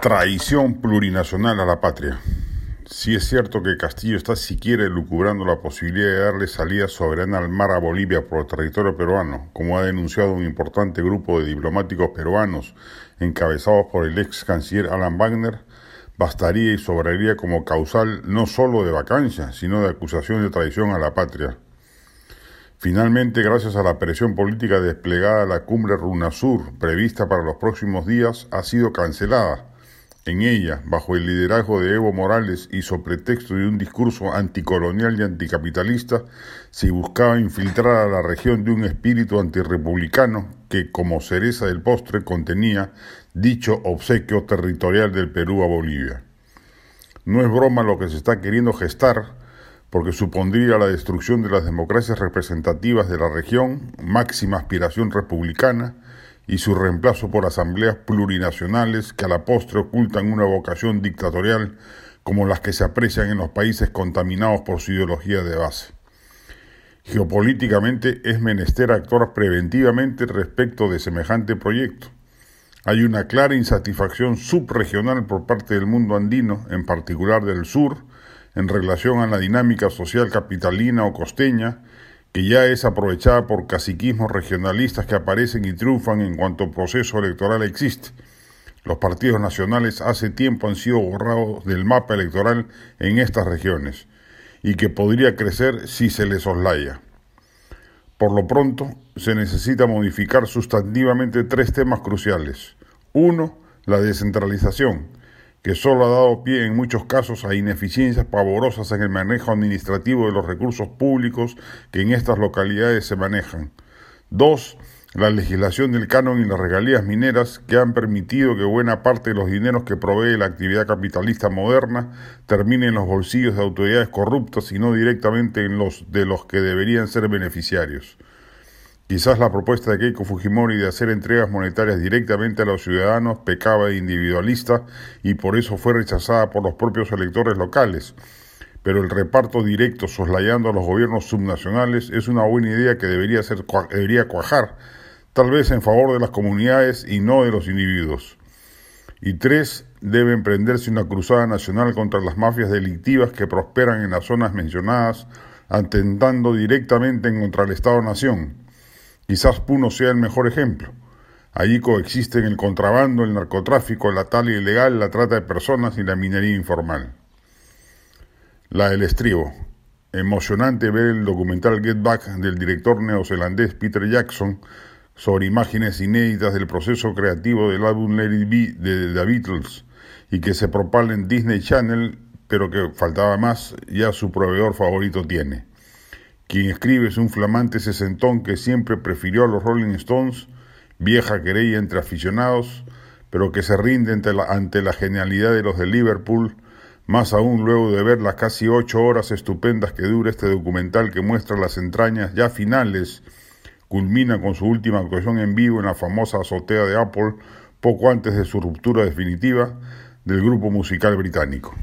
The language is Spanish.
Traición plurinacional a la patria. Si es cierto que Castillo está siquiera elucubrando la posibilidad de darle salida soberana al mar a Bolivia por el territorio peruano, como ha denunciado un importante grupo de diplomáticos peruanos encabezados por el ex canciller Alan Wagner, bastaría y sobraría como causal no solo de vacancia, sino de acusación de traición a la patria. Finalmente, gracias a la presión política desplegada, la cumbre Runasur, prevista para los próximos días, ha sido cancelada en ella, bajo el liderazgo de Evo Morales y sobre pretexto de un discurso anticolonial y anticapitalista, se buscaba infiltrar a la región de un espíritu antirrepublicano que, como cereza del postre, contenía dicho obsequio territorial del Perú a Bolivia. No es broma lo que se está queriendo gestar, porque supondría la destrucción de las democracias representativas de la región, máxima aspiración republicana, y su reemplazo por asambleas plurinacionales que a la postre ocultan una vocación dictatorial como las que se aprecian en los países contaminados por su ideología de base. Geopolíticamente es menester actuar preventivamente respecto de semejante proyecto. Hay una clara insatisfacción subregional por parte del mundo andino, en particular del sur, en relación a la dinámica social capitalina o costeña, que ya es aprovechada por caciquismos regionalistas que aparecen y triunfan en cuanto proceso electoral existe. Los partidos nacionales hace tiempo han sido borrados del mapa electoral en estas regiones y que podría crecer si se les soslaya. Por lo pronto, se necesita modificar sustantivamente tres temas cruciales. Uno, la descentralización, que solo ha dado pie en muchos casos a ineficiencias pavorosas en el manejo administrativo de los recursos públicos que en estas localidades se manejan. Dos, la legislación del canon y las regalías mineras que han permitido que buena parte de los dineros que provee la actividad capitalista moderna termine en los bolsillos de autoridades corruptas y no directamente en los de los que deberían ser beneficiarios. Quizás la propuesta de Keiko Fujimori de hacer entregas monetarias directamente a los ciudadanos pecaba de individualista y por eso fue rechazada por los propios electores locales. Pero el reparto directo soslayando a los gobiernos subnacionales es una buena idea que debería, debería cuajar, tal vez en favor de las comunidades y no de los individuos. Y tres, debe emprenderse una cruzada nacional contra las mafias delictivas que prosperan en las zonas mencionadas, atentando directamente contra el Estado-Nación Quizás Puno sea el mejor ejemplo. Allí coexisten el contrabando, el narcotráfico, la tala ilegal, la trata de personas y la minería informal. La del estribo. Emocionante ver el documental Get Back del director neozelandés Peter Jackson sobre imágenes inéditas del proceso creativo del álbum Let It Be de The Beatles y que se propala en Disney Channel, pero que faltaba más, ya su proveedor favorito tiene. Quien escribe es un flamante sesentón que siempre prefirió a los Rolling Stones, vieja querella entre aficionados, pero que se rinde ante la, genialidad de los de Liverpool, más aún luego de ver las casi ocho horas estupendas que dura este documental que muestra las entrañas ya finales, culmina con su última actuación en vivo en la famosa azotea de Apple poco antes de su ruptura definitiva del grupo musical británico.